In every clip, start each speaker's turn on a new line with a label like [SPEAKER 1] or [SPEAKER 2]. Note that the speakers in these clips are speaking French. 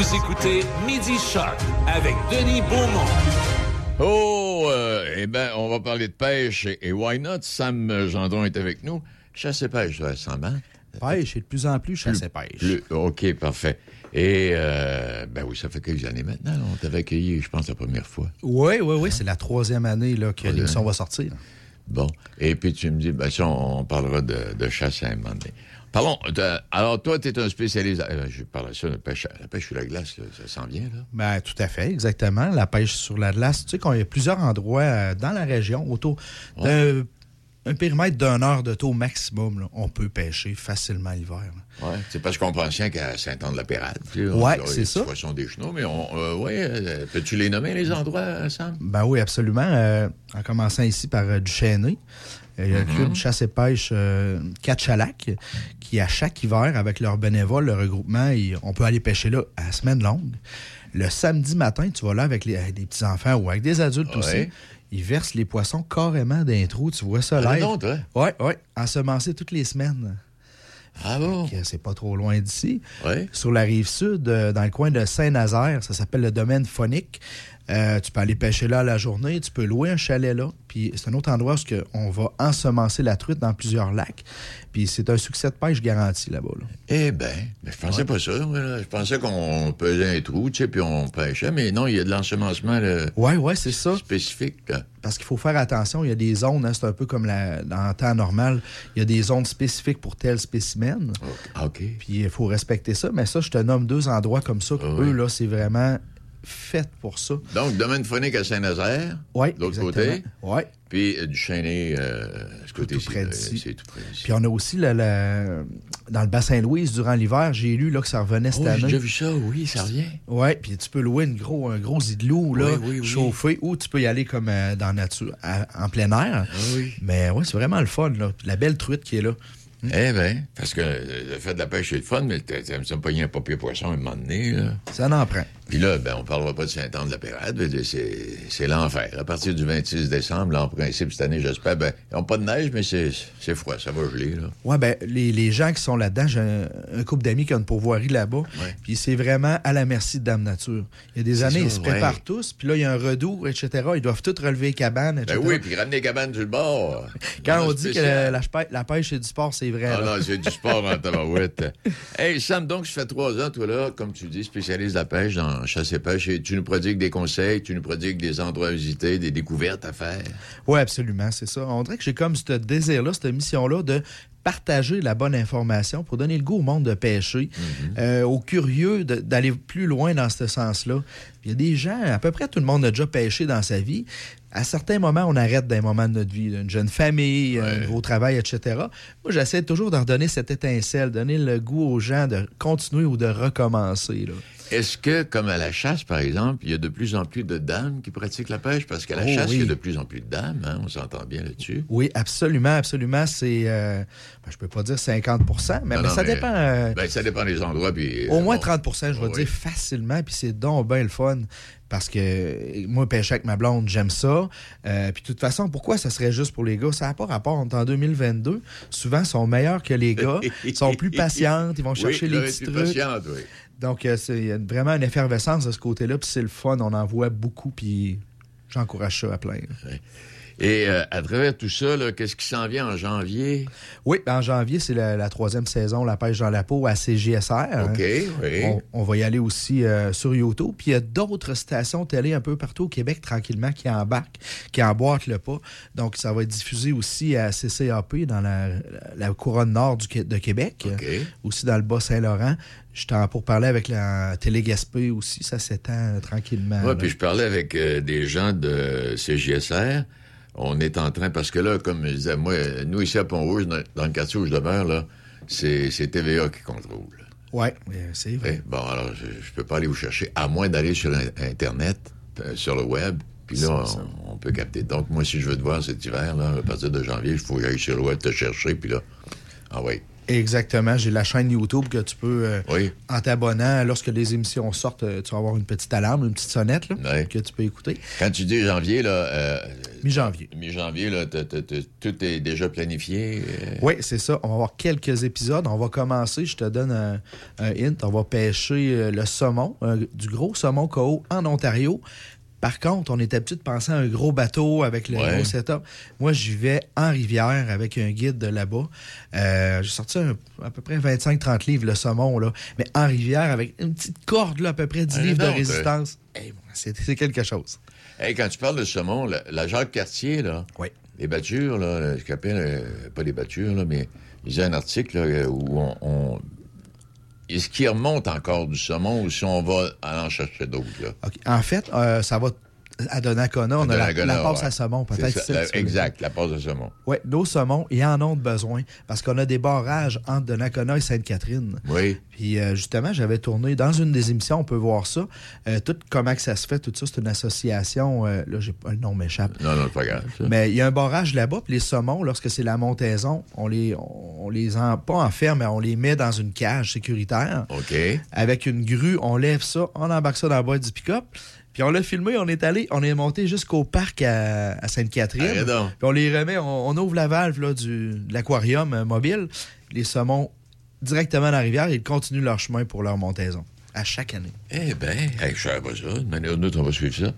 [SPEAKER 1] Vous écoutez Midi Shark avec Denis Beaumont.
[SPEAKER 2] Oh, euh, eh bien, on va parler de pêche et, et why not? Sam Gendron est avec nous. Chasse et pêche, ça, Sam, hein?
[SPEAKER 3] Pêche, et de plus en plus, chasse et pêche.
[SPEAKER 2] OK, parfait. Et, euh, ben oui, ça fait quelques années maintenant. là. On t'avait accueilli, je pense, la première fois.
[SPEAKER 3] Oui, oui, oui, c'est la troisième année là, que l'émission va sortir.
[SPEAKER 2] Bon. Et puis tu me dis, ben ça, on, on parlera de, de chasse à un moment donné. Parlons, de- alors toi, tu es un spécialiste. eh ben, je parle de ça, la pêche, la pêche sur la glace, là, ça s'en vient, là.
[SPEAKER 3] Ben, tout à fait, exactement. La pêche sur la glace. Tu sais qu'il y a plusieurs endroits euh, dans la région, autour d'un un périmètre d'une heure de taux maximum, là, on peut pêcher facilement l'hiver.
[SPEAKER 2] Ouais. C'est parce qu'on pense bien qu'à Saint-Anne-de-la-Pérade. on-
[SPEAKER 3] c'est ça.
[SPEAKER 2] poissons des chenaux, mais on, euh, ouais, euh, peux-tu les nommer, les endroits, Sam?
[SPEAKER 3] Ben oui, absolument. Euh, en commençant ici par euh, du Chêné. Euh, Il y a le club chasse et pêche euh, Catchalac, qui à chaque hiver, avec leurs bénévoles, le regroupement, ils- on peut aller pêcher là à semaine longue. Le samedi matin, tu vas là avec les, petits-enfants ou avec des adultes
[SPEAKER 2] Ouais.
[SPEAKER 3] aussi. Ils versent les poissons carrément d'un trou. Tu vois ça
[SPEAKER 2] Ah,
[SPEAKER 3] live.
[SPEAKER 2] non, toi?
[SPEAKER 3] Oui, oui. Ensemencés toutes les semaines.
[SPEAKER 2] Ah bon?
[SPEAKER 3] C'est pas trop loin d'ici.
[SPEAKER 2] Ouais.
[SPEAKER 3] Sur la rive sud, euh, dans le coin de Saint-Nazaire, ça s'appelle le domaine phonique. Euh, tu peux aller pêcher là la journée, tu peux louer un chalet là. Puis c'est un autre endroit où on va ensemencer la truite dans plusieurs lacs. Puis c'est un succès de pêche garanti là-bas. là.
[SPEAKER 2] Eh ben, je pensais pas ça. Je pensais qu'on pesait un trou, tu sais, puis on pêchait, mais non, il y a de l'ensemencement là,
[SPEAKER 3] Ouais, ouais, c'est ça.
[SPEAKER 2] spécifique. là.
[SPEAKER 3] Parce qu'il faut faire attention, il y a des zones, hein, c'est un peu comme la, dans le temps normal, il y a des zones spécifiques pour tel spécimen.
[SPEAKER 2] Ah, OK.
[SPEAKER 3] Puis il faut respecter ça. Mais ça, je te nomme deux endroits comme ça. que
[SPEAKER 2] Ah oui.
[SPEAKER 3] Eux, là, c'est vraiment fait pour ça.
[SPEAKER 2] Donc, domaine phonique à Saint-Nazaire,
[SPEAKER 3] Oui,
[SPEAKER 2] de l'autre côté,
[SPEAKER 3] Oui.
[SPEAKER 2] puis euh, du Chêné, euh, ce côté
[SPEAKER 3] tout près d'ici.
[SPEAKER 2] C'est tout près.
[SPEAKER 3] Puis on a aussi le- dans le bassin Louise durant l'hiver, j'ai lu là, que ça revenait cette
[SPEAKER 2] Oh, j'ai
[SPEAKER 3] année.
[SPEAKER 2] déjà vu ça, oui, ça revient.
[SPEAKER 3] Ouais, puis tu peux louer une gros, un gros igloo là,
[SPEAKER 2] Oui, oui, oui.
[SPEAKER 3] chauffé, ou tu peux y aller comme euh, dans la nature, à- en plein air.
[SPEAKER 2] Ah oui.
[SPEAKER 3] Mais ouais, c'est vraiment le fun là. La belle truite qui est là.
[SPEAKER 2] Eh bien, parce que euh, le fait de la pêche, c'est le fun, mais ça pogner un papier poisson à un moment donné, là.
[SPEAKER 3] Ça en prend.
[SPEAKER 2] Puis là, ben, on parlera pas de Saint-Anne-de-la-Pérade, c'est c'est l'enfer. À partir du 26 décembre, là, en principe, cette année, j'espère, ben, ils n'ont pas de neige, mais c'est c'est froid, ça va geler.
[SPEAKER 3] Ouais, ben, les, les gens qui sont là-dedans, j'ai un, un couple d'amis qui ont une pourvoirie là-bas. Puis c'est vraiment à la merci de Dame Nature. Il y a des
[SPEAKER 2] C'est
[SPEAKER 3] années, ils se
[SPEAKER 2] ouais.
[SPEAKER 3] préparent tous, puis là, il y a un redout, etc. Ils doivent tous relever les cabanes, etc.
[SPEAKER 2] Ben oui, puis ramener les cabanes le bord.
[SPEAKER 3] Quand on dit que la, la pê- la pêche et du sport, c'est vrai.
[SPEAKER 2] Ah
[SPEAKER 3] là.
[SPEAKER 2] non, c'est du sport en tabarouette. Hey, Sam, donc, ça fait trois ans, toi, là, comme tu dis, spécialiste de la pêche dans chasse et pêche, et tu nous prodigues des conseils, tu nous prodigues des endroits à visiter, des découvertes à faire.
[SPEAKER 3] Oui, absolument, c'est ça. On dirait que j'ai comme ce désir-là, cette mission-là de partager la bonne information pour donner le goût au monde de pêcher, euh, aux curieux d'aller plus loin dans ce sens-là. Il y a des gens, à peu près tout le monde a déjà pêché dans sa vie. À certains moments, on arrête d'un moment de notre vie, une jeune famille, un nouveau travail, etc. Moi, j'essaie toujours de redonner cette étincelle, donner le goût aux gens de continuer ou de recommencer. Là.
[SPEAKER 2] Est-ce que, comme à la chasse, par exemple, il y a de plus en plus de dames qui pratiquent la pêche? Parce qu'à la
[SPEAKER 3] Oh,
[SPEAKER 2] chasse,
[SPEAKER 3] oui.
[SPEAKER 2] il y a de plus en plus de dames, hein, on s'entend bien là-dessus.
[SPEAKER 3] Oui, absolument, absolument. C'est, euh, ben, je peux pas dire 50 mais,
[SPEAKER 2] Non,
[SPEAKER 3] mais
[SPEAKER 2] non,
[SPEAKER 3] ça
[SPEAKER 2] mais-
[SPEAKER 3] dépend. euh,
[SPEAKER 2] Ben, ça dépend des endroits, puis...
[SPEAKER 3] Au
[SPEAKER 2] euh,
[SPEAKER 3] moins
[SPEAKER 2] bon.
[SPEAKER 3] 30% je vais dire facilement, puis c'est donc bien le fun. Parce que moi, pêcher avec ma blonde, j'aime ça. Euh, puis de toute façon, pourquoi ça serait juste pour les gars? Ça n'a pas rapport. On est en 2022. Souvent, ils sont meilleurs que les gars. Ils sont plus patientes. Ils vont chercher
[SPEAKER 2] oui,
[SPEAKER 3] les petits
[SPEAKER 2] plus
[SPEAKER 3] trucs.
[SPEAKER 2] patiente, oui.
[SPEAKER 3] Donc, euh, c'est il y a vraiment une effervescence de ce côté-là. Puis c'est le fun. On en voit beaucoup. Puis j'encourage ça à plein.
[SPEAKER 2] Et euh, à travers tout ça, qu'est-ce qui s'en vient en janvier?
[SPEAKER 3] Oui, en janvier, c'est la, la troisième saison, La pêche dans la peau à CGSR. hein.
[SPEAKER 2] OK, oui.
[SPEAKER 3] On, on va y aller aussi euh, sur YouTube. Puis il y a d'autres stations télé un peu partout au Québec tranquillement qui embarquent, qui emboîtent le pas. Donc ça va être diffusé aussi à CCAP dans la, la couronne nord du, de Québec,
[SPEAKER 2] OK.
[SPEAKER 3] euh, aussi dans le Bas-Saint-Laurent. J'étais en pour parler avec la télé Gaspé aussi, ça s'étend euh, tranquillement.
[SPEAKER 2] Oui, puis je parlais avec euh, des gens de CGSR. On est en train, parce que là, comme je disais, moi, nous ici à Pont-Rouge, dans, le quartier où je demeure, là, c'est c'est TVA qui contrôle.
[SPEAKER 3] Euh, c'est vrai.
[SPEAKER 2] Eh, Bon, alors, je, je peux pas aller vous chercher, à moins d'aller sur Internet, euh, sur le web, puis là, on peut capter. Donc, moi, si je veux te voir cet hiver, là, à partir de janvier, il faut que j'aille sur le web te chercher, puis là, ah oui.
[SPEAKER 3] Exactement. J'ai la chaîne YouTube que tu peux, euh,
[SPEAKER 2] Oui.
[SPEAKER 3] en t'abonnant, lorsque les émissions sortent, euh, tu vas avoir une petite alarme, une petite sonnette là, que tu peux écouter.
[SPEAKER 2] Quand tu dis janvier, là, euh,
[SPEAKER 3] Mi-janvier.
[SPEAKER 2] mi-janvier, là, t'as- t'as- t'as- tout est déjà planifié. euh,
[SPEAKER 3] Oui, c'est ça. On va avoir quelques épisodes. On va commencer, je te donne un, un hint. On va pêcher le saumon, du gros saumon KO en Ontario. Par contre, on est habitué de penser à un gros bateau avec le
[SPEAKER 2] Ouais.
[SPEAKER 3] gros setup. Moi, j'y vais en rivière avec un guide de là-bas. Euh, J'ai sorti un- à peu près 25-30 livres le saumon, là. Mais en rivière avec une petite corde, là, à peu près 10
[SPEAKER 2] Ah,
[SPEAKER 3] livres de
[SPEAKER 2] donc,
[SPEAKER 3] résistance. Hey, c'est c'est quelque chose.
[SPEAKER 2] Hey, quand tu parles de saumon, la, la Jacques Cartier, là,
[SPEAKER 3] Oui.
[SPEAKER 2] les battures, là, appelle, euh, pas les battures, là, mais il y a un article là, euh, où on, on- Est-ce qu'il remonte encore du saumon ou si on va aller en chercher d'autres, là?
[SPEAKER 3] OK. En fait, euh, ça va à Donnacona. On a la, la passe
[SPEAKER 2] ouais.
[SPEAKER 3] à saumon, peut-être.
[SPEAKER 2] exact, la passe de saumon.
[SPEAKER 3] Oui, nos saumons, ils en ont besoin parce qu'on a des barrages entre Donnacona et Sainte-Catherine.
[SPEAKER 2] Oui.
[SPEAKER 3] Puis euh, justement, j'avais tourné dans une des émissions, on peut voir ça. Euh, tout comment que ça se fait, tout ça, c'est une association. euh, là, j'ai pas le nom m'échappe.
[SPEAKER 2] Non, non, c'est pas grave. ça.
[SPEAKER 3] Mais il y a un barrage là-bas, puis les saumons, lorsque c'est la montaison, on les, on les en, pas enferme, mais on les met dans une cage sécuritaire.
[SPEAKER 2] OK.
[SPEAKER 3] Avec une grue, on lève ça, on embarque ça dans la boîte du pick-up. Puis on l'a filmé, on est allé, on est monté jusqu'au parc à, à Sainte-Catherine.
[SPEAKER 2] Donc.
[SPEAKER 3] Puis on les remet, on, on ouvre la valve là, du, de l'aquarium euh, mobile. Les saumons directement dans la rivière, ils continuent leur chemin pour leur montaison. À chaque année.
[SPEAKER 2] Eh bien, hey, je savais pas ça. D'une manière ou d'une autre, on va suivre ça.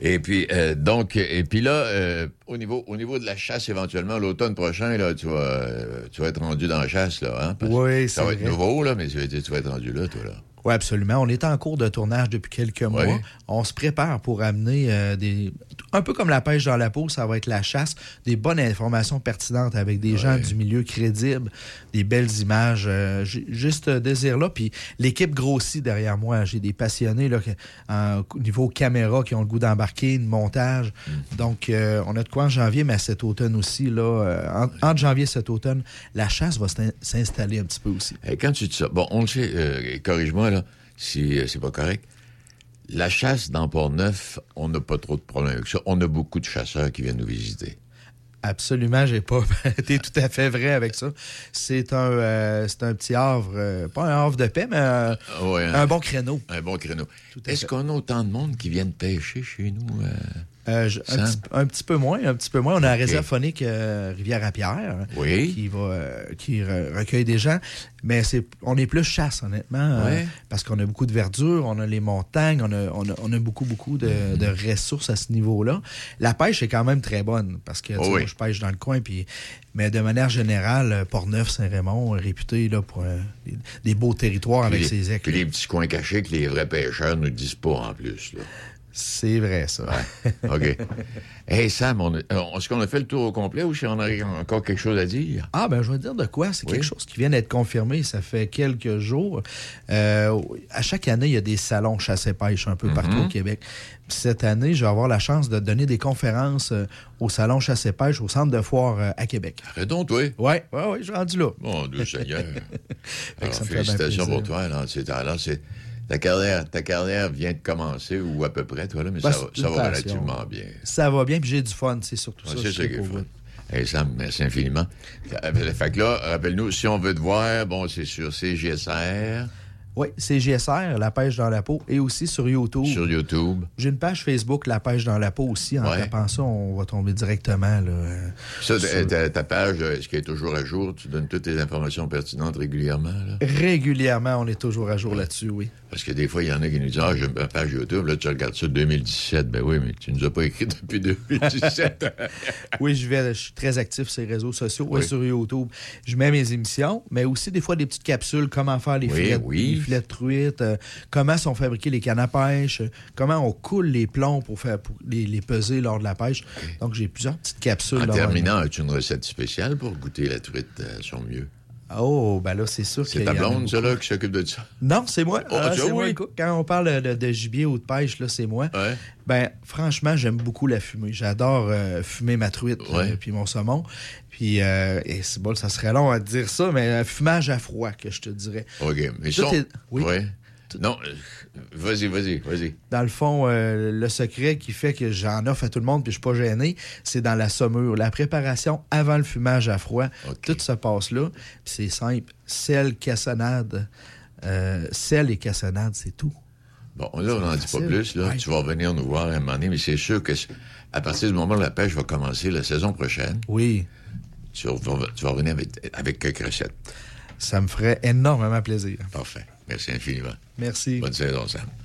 [SPEAKER 2] Et puis, euh, donc, et puis là, euh, au, niveau, au niveau de la chasse, éventuellement, l'automne prochain, là, tu vas, euh, tu vas être rendu dans la chasse, là. Hein, parce
[SPEAKER 3] Oui,
[SPEAKER 2] Ça va être nouveau, là, mais tu vas, tu vas être rendu là, toi, là.
[SPEAKER 3] Oui, absolument. On est en cours de tournage depuis quelques mois. On se prépare pour amener euh, des. Un peu comme la pêche dans la peau, ça va être la chasse, des bonnes informations pertinentes avec des gens du milieu crédibles, des belles images. euh, juste ce désir-là. Puis l'équipe grossit derrière moi. J'ai des passionnés là, en- au niveau caméra qui ont le goût d'embarquer, de montage. Donc, euh, on a de quoi en janvier, mais cet automne aussi. Là, euh, en- entre janvier et cet automne, la chasse va s'in- s'installer un petit peu aussi.
[SPEAKER 2] Quand tu dis ça, bon, on le sait, euh, corrige-moi, là, si euh, c'est pas correct. La chasse dans Port-Neuf, on n'a pas trop de problèmes avec ça. On a beaucoup de chasseurs qui viennent nous visiter.
[SPEAKER 3] Absolument, j'ai pas été tout à fait vrai avec ça. C'est un, euh, c'est un petit havre, euh, pas un havre de paix, mais un,
[SPEAKER 2] ouais, hein?
[SPEAKER 3] un bon créneau.
[SPEAKER 2] Un bon créneau. Est-ce qu'on a autant de monde qui viennent pêcher chez nous? Euh?
[SPEAKER 3] Je- un, petit, un petit peu moins, un petit peu moins. On a la réserve phonique euh, Rivière-à-Pierre
[SPEAKER 2] Oui.
[SPEAKER 3] qui va euh, qui re- recueille des gens, mais c'est on est plus chasse honnêtement
[SPEAKER 2] Ouais.
[SPEAKER 3] parce qu'on a beaucoup de verdure, on a les montagnes, on a, on a, on a beaucoup beaucoup de,
[SPEAKER 2] Mm-hmm.
[SPEAKER 3] de ressources à ce niveau-là. La pêche est quand même très bonne parce que
[SPEAKER 2] Oh oui.
[SPEAKER 3] moi, je pêche dans le coin puis mais de manière générale, Port-Neuf, Saint-Raymond, est réputé là, pour des, des beaux territoires avec ses éclats.
[SPEAKER 2] puis les petits coins cachés que les vrais pêcheurs ne disent pas en plus. Là.
[SPEAKER 3] C'est vrai ça.
[SPEAKER 2] OK. hey Sam, on a- euh, est-ce qu'on a fait le tour au complet ou si on a encore quelque chose à dire?
[SPEAKER 3] Ah, ben, je vais te dire de quoi. C'est
[SPEAKER 2] Oui.
[SPEAKER 3] quelque chose qui vient d'être confirmé. Ça fait quelques jours. Euh, à chaque année, il y a des salons chasse et pêche un peu partout au Québec. Cette année, je vais avoir la chance de donner des conférences euh, au salon chasse et pêche au centre de foire à Québec.
[SPEAKER 2] Arrête donc, toi?
[SPEAKER 3] Ouais, ouais, ouais, je suis rendu là.
[SPEAKER 2] Mon Dieu Seigneur. Alors, félicitations pour toi. c'est, ta, carrière, ta carrière vient de commencer, ou à peu près, toi, là, mais
[SPEAKER 3] Ben,
[SPEAKER 2] ça, va-
[SPEAKER 3] c'est
[SPEAKER 2] ça
[SPEAKER 3] une
[SPEAKER 2] va
[SPEAKER 3] passion.
[SPEAKER 2] relativement bien.
[SPEAKER 3] Ça va bien, puis j'ai du fun. C'est surtout
[SPEAKER 2] Ouais,
[SPEAKER 3] ça.
[SPEAKER 2] c'est le fun. Hey Sam, merci infiniment. Fait que là, rappelle-nous, si on veut te voir, bon, c'est sur CGSR,
[SPEAKER 3] Oui, c'est GSR, La pêche dans la peau, et aussi sur YouTube.
[SPEAKER 2] sur YouTube.
[SPEAKER 3] J'ai une page Facebook, La pêche dans la peau aussi. En
[SPEAKER 2] Ouais.
[SPEAKER 3] tapant ça, on va tomber directement. Là, euh,
[SPEAKER 2] Ça,
[SPEAKER 3] sur-
[SPEAKER 2] ta, ta page, euh, est-ce qu'elle est toujours à jour? Tu donnes toutes les informations pertinentes régulièrement, là?
[SPEAKER 3] Régulièrement, on est toujours à jour là-dessus, oui.
[SPEAKER 2] Parce que des fois, il y en a qui nous disent Ah, j'ai ma page YouTube, là, tu regardes ça 2017. Ben oui, mais tu nous as pas écrit depuis 2017.
[SPEAKER 3] Oui, je vais, je suis très actif sur les réseaux sociaux,
[SPEAKER 2] Oui.
[SPEAKER 3] sur YouTube. Je mets mes émissions, mais aussi des fois des petites capsules, comment faire les
[SPEAKER 2] Oui, oui.
[SPEAKER 3] Les filets de truite, euh, comment sont fabriqués les cannes à pêche, euh, comment on coule les plombs pour faire pour les, les peser lors de la pêche. Donc j'ai plusieurs petites capsules.
[SPEAKER 2] en
[SPEAKER 3] là,
[SPEAKER 2] terminant, as-tu une recette spéciale pour goûter la truite à son mieux?
[SPEAKER 3] Oh, ben là, c'est sûr
[SPEAKER 2] C'est
[SPEAKER 3] qu'il
[SPEAKER 2] ta blonde, ça, là, qui s'occupe de ça?
[SPEAKER 3] Non, c'est moi.
[SPEAKER 2] Oh,
[SPEAKER 3] Ah, c'est
[SPEAKER 2] vois,
[SPEAKER 3] moi. Quand on parle de, de gibier ou de pêche, là, c'est moi.
[SPEAKER 2] Ouais.
[SPEAKER 3] Ben, franchement, j'aime beaucoup la fumée. J'adore euh, fumer ma truite
[SPEAKER 2] Ouais.
[SPEAKER 3] euh, puis mon saumon. Puis, euh, et c'est bon, ça serait long à te dire ça, mais un fumage à froid, que je te dirais.
[SPEAKER 2] OK. Mais ça,
[SPEAKER 3] oui.
[SPEAKER 2] Ouais. Non, euh, vas-y, vas-y, vas-y.
[SPEAKER 3] Dans le fond, euh, le secret qui fait que j'en offre à tout le monde puis je suis pas gêné, c'est dans la saumure. La préparation avant le fumage à froid, tout se passe là. C'est simple. Sel, cassonade. euh, sel et cassonade, c'est tout.
[SPEAKER 2] Bon, là, on n'en dit pas plus. Là.
[SPEAKER 3] Ouais.
[SPEAKER 2] Tu vas revenir nous voir à un moment donné, mais c'est sûr que à partir du moment où la pêche va commencer la saison prochaine,
[SPEAKER 3] Oui,
[SPEAKER 2] tu vas, tu vas revenir avec, avec quelques recettes.
[SPEAKER 3] ça me ferait énormément plaisir.
[SPEAKER 2] Parfait. Merci infiniment.
[SPEAKER 3] Merci.
[SPEAKER 2] Bonne saison, Sam.